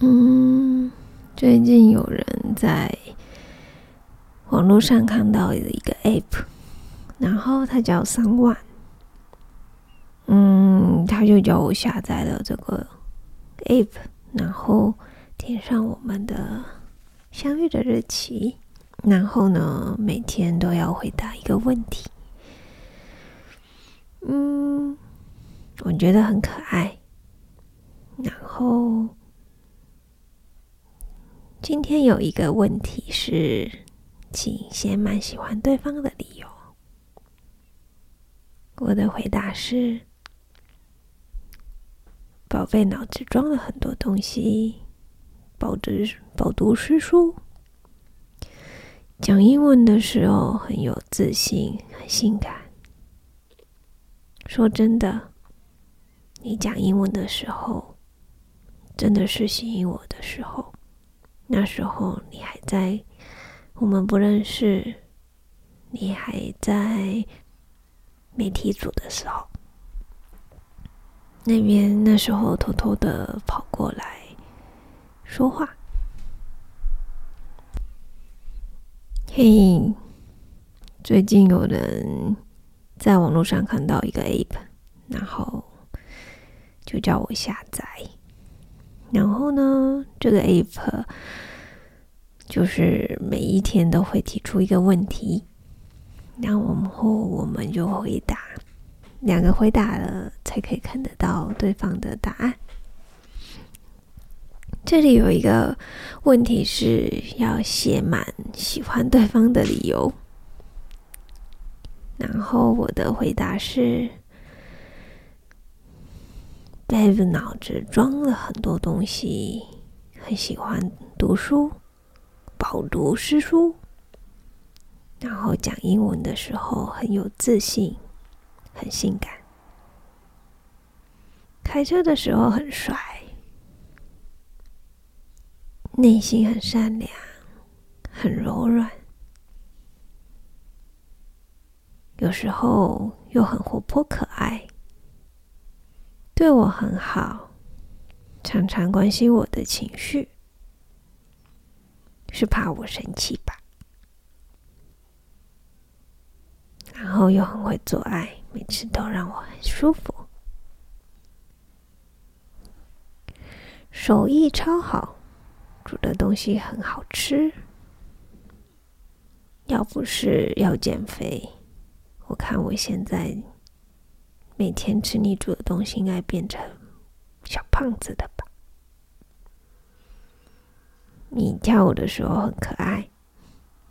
嗯，最近有人在网络上看到的一个 App，然后它叫三万，嗯，他就叫我下载了这个 App，然后填上我们的相遇的日期，然后呢，每天都要回答一个问题，嗯，我觉得很可爱，然后。今天有一个问题是，请写满喜欢对方的理由。我的回答是：宝贝脑子装了很多东西，饱读饱读诗书，讲英文的时候很有自信，很性感。说真的，你讲英文的时候，真的是吸引我的时候。那时候你还在，我们不认识，你还在媒体组的时候，那边那时候偷偷的跑过来说话。嘿，最近有人在网络上看到一个 app，然后就叫我下载。然后呢，这个 app 就是每一天都会提出一个问题，然后我们就回答，两个回答了才可以看得到对方的答案。这里有一个问题是要写满喜欢对方的理由，然后我的回答是。Dave 脑子装了很多东西，很喜欢读书，饱读诗书，然后讲英文的时候很有自信，很性感，开车的时候很帅，内心很善良，很柔软，有时候又很活泼可爱。对我很好，常常关心我的情绪，是怕我生气吧？然后又很会做爱，每次都让我很舒服，手艺超好，煮的东西很好吃。要不是要减肥，我看我现在。每天吃你煮的东西，应该变成小胖子的吧？你跳舞的时候很可爱，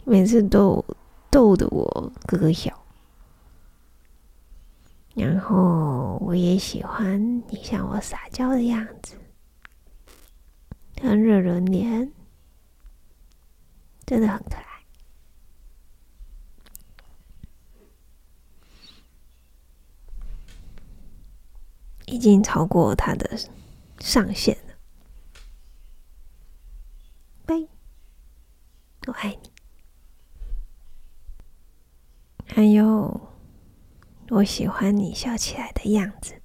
每次都逗得我咯咯笑。然后我也喜欢你向我撒娇的样子，很惹人怜，真的很可爱。已经超过他的上限了。拜，我爱你。还有，我喜欢你笑起来的样子，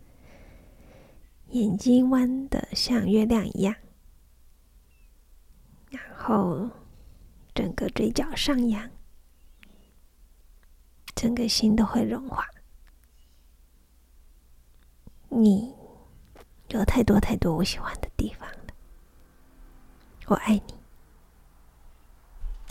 眼睛弯的像月亮一样，然后整个嘴角上扬，整个心都会融化。你有太多太多我喜欢的地方了，我爱你。